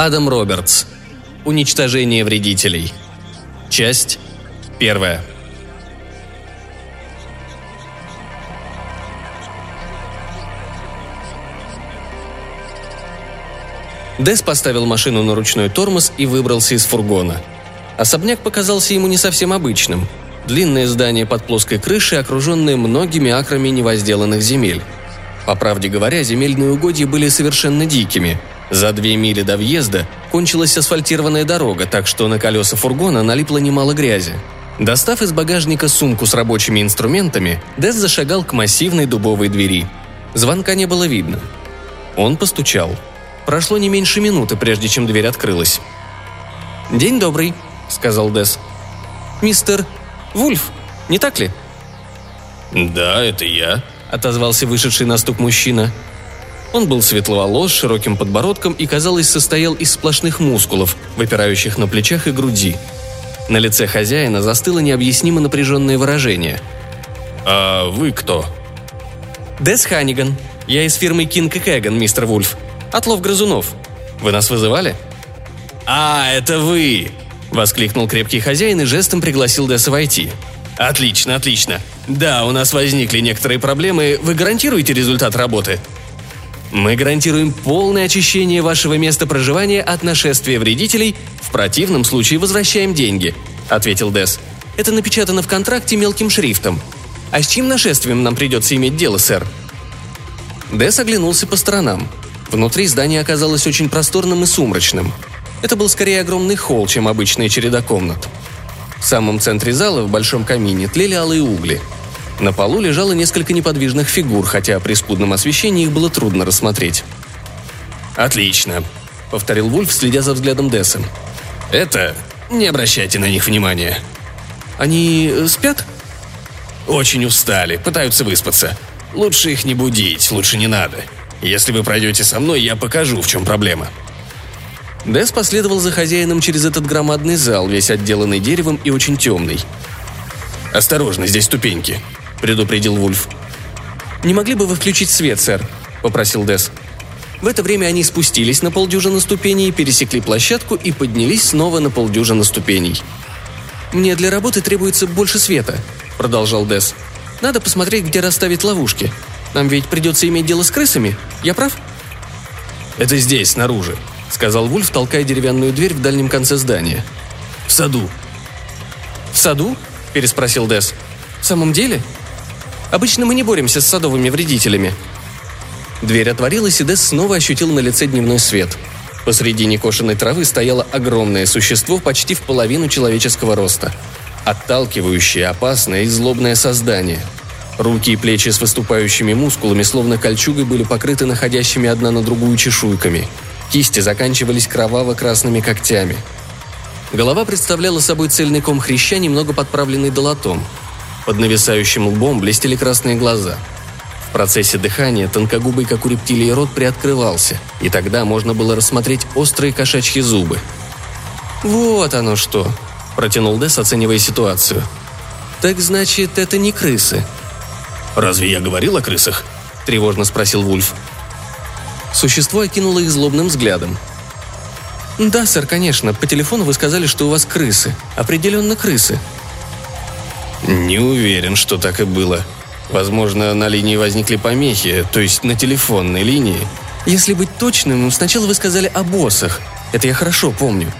Адам Робертс. Уничтожение вредителей. Часть первая. Дес поставил машину на ручной тормоз и выбрался из фургона. Особняк показался ему не совсем обычным. Длинное здание под плоской крышей, окруженное многими акрами невозделанных земель. По правде говоря, земельные угодья были совершенно дикими. За две мили до въезда кончилась асфальтированная дорога, так что на колеса фургона налипло немало грязи. Достав из багажника сумку с рабочими инструментами, Дес зашагал к массивной дубовой двери. Звонка не было видно. Он постучал. Прошло не меньше минуты, прежде чем дверь открылась. «День добрый», — сказал Дес. «Мистер Вульф, не так ли?» «Да, это я», — отозвался вышедший на стук мужчина. Он был светловолос, с широким подбородком и, казалось, состоял из сплошных мускулов, выпирающих на плечах и груди. На лице хозяина застыло необъяснимо напряженное выражение. «А вы кто?» «Дес Ханиган. Я из фирмы Кинг и Кэган, мистер Вульф. Отлов грызунов. Вы нас вызывали?» «А, это вы!» – воскликнул крепкий хозяин и жестом пригласил Деса войти. «Отлично, отлично. Да, у нас возникли некоторые проблемы. Вы гарантируете результат работы?» Мы гарантируем полное очищение вашего места проживания от нашествия вредителей, в противном случае возвращаем деньги», — ответил Дес. «Это напечатано в контракте мелким шрифтом. А с чьим нашествием нам придется иметь дело, сэр?» Дес оглянулся по сторонам. Внутри здание оказалось очень просторным и сумрачным. Это был скорее огромный холл, чем обычная череда комнат. В самом центре зала, в большом камине, тлели алые угли — на полу лежало несколько неподвижных фигур, хотя при спудном освещении их было трудно рассмотреть. «Отлично», — повторил Вульф, следя за взглядом Десса. «Это... Не обращайте на них внимания». «Они э, спят?» «Очень устали, пытаются выспаться. Лучше их не будить, лучше не надо. Если вы пройдете со мной, я покажу, в чем проблема». Дес последовал за хозяином через этот громадный зал, весь отделанный деревом и очень темный. «Осторожно, здесь ступеньки», — предупредил Вульф. «Не могли бы вы включить свет, сэр?» — попросил Дес. В это время они спустились на полдюжины ступеней, пересекли площадку и поднялись снова на полдюжины ступеней. «Мне для работы требуется больше света», — продолжал Дес. «Надо посмотреть, где расставить ловушки. Нам ведь придется иметь дело с крысами. Я прав?» «Это здесь, снаружи», — сказал Вульф, толкая деревянную дверь в дальнем конце здания. «В саду». «В саду?» – переспросил Дес. «В самом деле? Обычно мы не боремся с садовыми вредителями». Дверь отворилась, и Дес снова ощутил на лице дневной свет. Посреди некошенной травы стояло огромное существо почти в половину человеческого роста. Отталкивающее, опасное и злобное создание. Руки и плечи с выступающими мускулами, словно кольчугой, были покрыты находящими одна на другую чешуйками. Кисти заканчивались кроваво-красными когтями – Голова представляла собой цельный ком хряща, немного подправленный долотом. Под нависающим лбом блестели красные глаза. В процессе дыхания тонкогубый, как у рептилии, рот приоткрывался, и тогда можно было рассмотреть острые кошачьи зубы. «Вот оно что!» – протянул Дес, оценивая ситуацию. «Так значит, это не крысы?» «Разве я говорил о крысах?» – тревожно спросил Вульф. Существо окинуло их злобным взглядом. «Да, сэр, конечно. По телефону вы сказали, что у вас крысы. Определенно крысы». «Не уверен, что так и было. Возможно, на линии возникли помехи, то есть на телефонной линии». «Если быть точным, сначала вы сказали о боссах. Это я хорошо помню.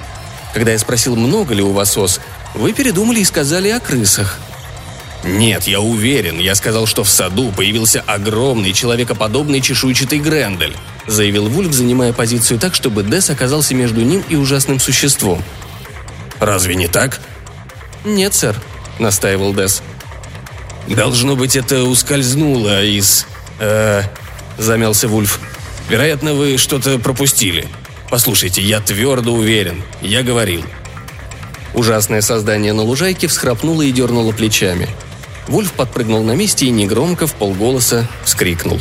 Когда я спросил, много ли у вас ос, вы передумали и сказали о крысах». «Нет, я уверен. Я сказал, что в саду появился огромный человекоподобный чешуйчатый Грендель», — заявил Вульф, занимая позицию так, чтобы Дес оказался между ним и ужасным существом. «Разве не так?» «Нет, сэр», — настаивал Дес. «Должно быть, это ускользнуло из...» э, замялся Вульф. «Вероятно, вы что-то пропустили. Послушайте, я твердо уверен. Я говорил». Ужасное создание на лужайке всхрапнуло и дернуло плечами — Вульф подпрыгнул на месте и негромко, в полголоса, вскрикнул.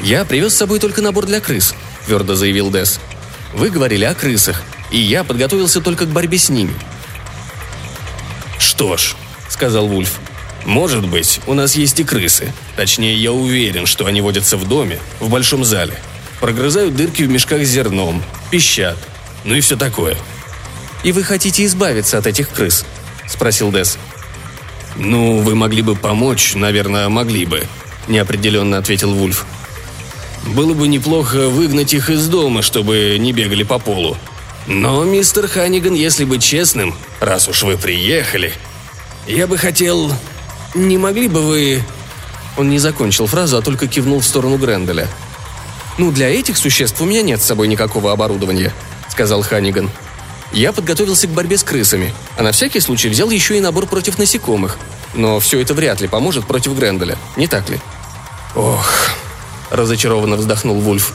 «Я привез с собой только набор для крыс», — твердо заявил Дес. «Вы говорили о крысах, и я подготовился только к борьбе с ними». «Что ж», — сказал Вульф, — «может быть, у нас есть и крысы. Точнее, я уверен, что они водятся в доме, в большом зале. Прогрызают дырки в мешках с зерном, пищат, ну и все такое. «И вы хотите избавиться от этих крыс?» – спросил Дес. «Ну, вы могли бы помочь, наверное, могли бы», – неопределенно ответил Вульф. «Было бы неплохо выгнать их из дома, чтобы не бегали по полу. Но, мистер Ханиган, если быть честным, раз уж вы приехали, я бы хотел... Не могли бы вы...» Он не закончил фразу, а только кивнул в сторону Гренделя. «Ну, для этих существ у меня нет с собой никакого оборудования», — сказал Ханиган. «Я подготовился к борьбе с крысами, а на всякий случай взял еще и набор против насекомых. Но все это вряд ли поможет против Гренделя, не так ли?» «Ох», — разочарованно вздохнул Вульф.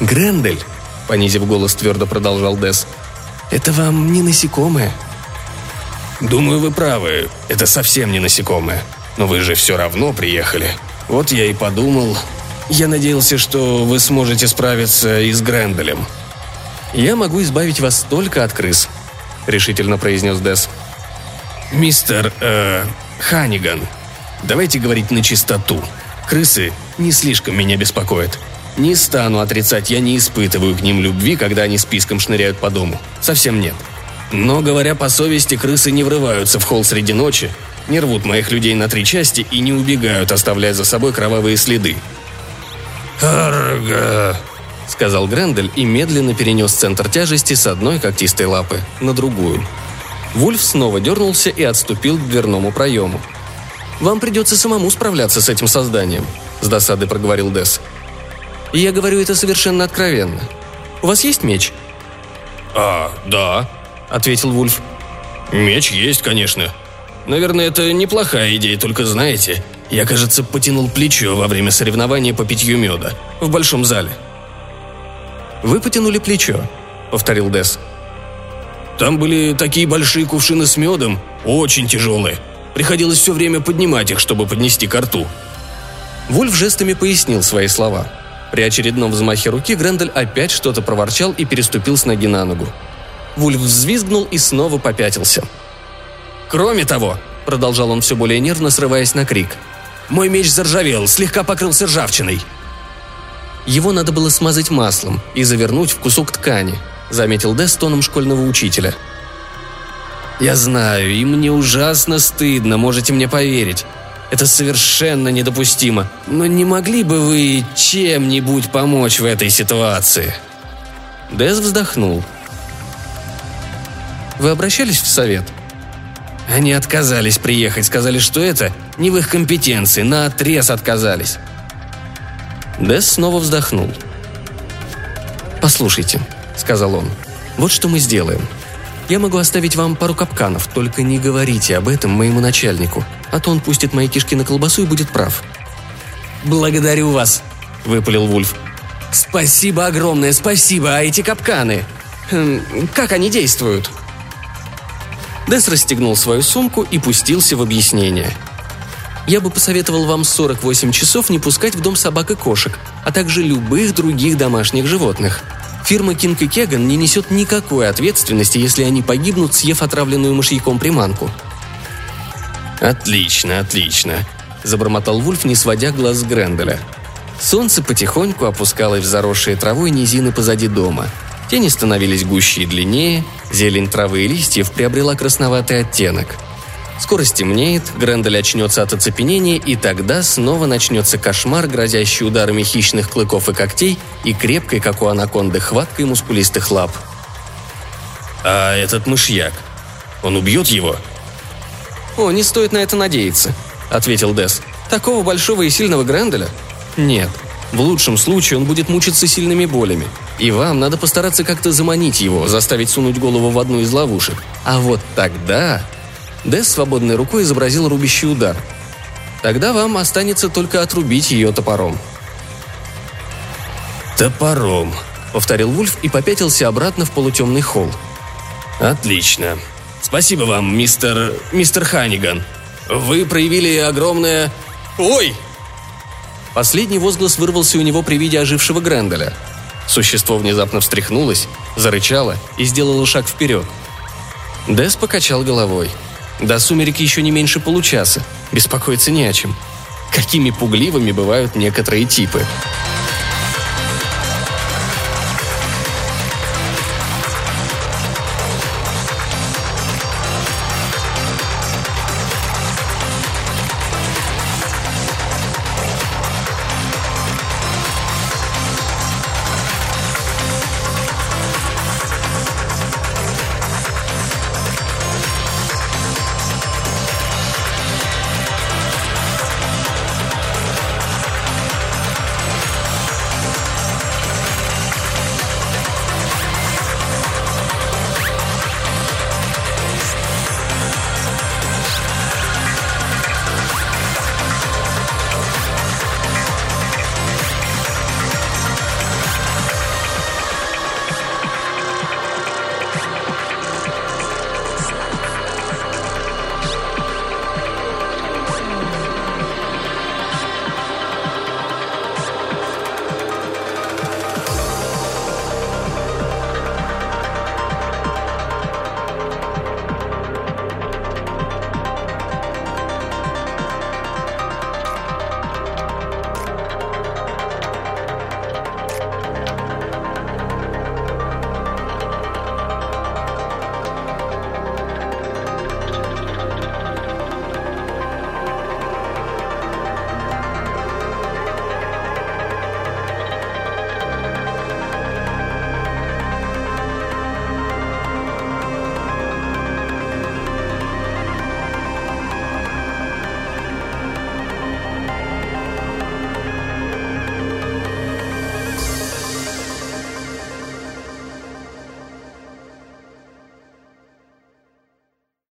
«Грендель», — понизив голос, твердо продолжал Дес, — «это вам не насекомое». «Думаю, вы правы, это совсем не насекомое», но вы же все равно приехали. Вот я и подумал. Я надеялся, что вы сможете справиться и с Гренделем». «Я могу избавить вас только от крыс», — решительно произнес Дес. «Мистер, э, Ханиган, давайте говорить на чистоту. Крысы не слишком меня беспокоят. Не стану отрицать, я не испытываю к ним любви, когда они списком шныряют по дому. Совсем нет. Но, говоря по совести, крысы не врываются в холл среди ночи, не рвут моих людей на три части и не убегают, оставляя за собой кровавые следы. «Арга!» — сказал Грендель и медленно перенес центр тяжести с одной когтистой лапы на другую. Вульф снова дернулся и отступил к дверному проему. «Вам придется самому справляться с этим созданием», — с досадой проговорил Дес. «И я говорю это совершенно откровенно. У вас есть меч?» «А, да», — ответил Вульф. «Меч есть, конечно. Наверное, это неплохая идея, только знаете, я, кажется, потянул плечо во время соревнования по питью меда в большом зале. «Вы потянули плечо», — повторил Дес. «Там были такие большие кувшины с медом, очень тяжелые. Приходилось все время поднимать их, чтобы поднести ко рту». Вульф жестами пояснил свои слова. При очередном взмахе руки Грендель опять что-то проворчал и переступил с ноги на ногу. Вульф взвизгнул и снова попятился — Кроме того, продолжал он все более нервно, срываясь на крик, мой меч заржавел, слегка покрылся ржавчиной. Его надо было смазать маслом и завернуть в кусок ткани, заметил Дэс тоном школьного учителя. «Я знаю, и мне ужасно стыдно, можете мне поверить. Это совершенно недопустимо. Но не могли бы вы чем-нибудь помочь в этой ситуации?» Дэс вздохнул. «Вы обращались в совет?» Они отказались приехать, сказали, что это не в их компетенции, на отрез отказались. Десс снова вздохнул. «Послушайте», — сказал он, — «вот что мы сделаем. Я могу оставить вам пару капканов, только не говорите об этом моему начальнику, а то он пустит мои кишки на колбасу и будет прав». «Благодарю вас», — выпалил Вульф. «Спасибо огромное, спасибо, а эти капканы? Хм, как они действуют?» Дес расстегнул свою сумку и пустился в объяснение. Я бы посоветовал вам 48 часов не пускать в дом собак и кошек, а также любых других домашних животных. Фирма Кинг и Кеган не несет никакой ответственности, если они погибнут, съев отравленную мышьяком приманку. «Отлично, отлично», – забормотал Вульф, не сводя глаз с Гренделя. Солнце потихоньку опускалось в заросшие травой низины позади дома – Тени становились гуще и длиннее, зелень травы и листьев приобрела красноватый оттенок. Скоро стемнеет, Грендель очнется от оцепенения, и тогда снова начнется кошмар, грозящий ударами хищных клыков и когтей и крепкой, как у анаконды, хваткой мускулистых лап. «А этот мышьяк? Он убьет его?» «О, не стоит на это надеяться», — ответил Дес. «Такого большого и сильного Гренделя? Нет, в лучшем случае он будет мучиться сильными болями. И вам надо постараться как-то заманить его, заставить сунуть голову в одну из ловушек. А вот тогда... Дэс свободной рукой изобразил рубящий удар. Тогда вам останется только отрубить ее топором. «Топором», — повторил Вульф и попятился обратно в полутемный холл. «Отлично. Спасибо вам, мистер... мистер Ханиган. Вы проявили огромное... Ой!» Последний возглас вырвался у него при виде ожившего Гренделя. Существо внезапно встряхнулось, зарычало и сделало шаг вперед. Дес покачал головой. До сумерек еще не меньше получаса. Беспокоиться не о чем. Какими пугливыми бывают некоторые типы.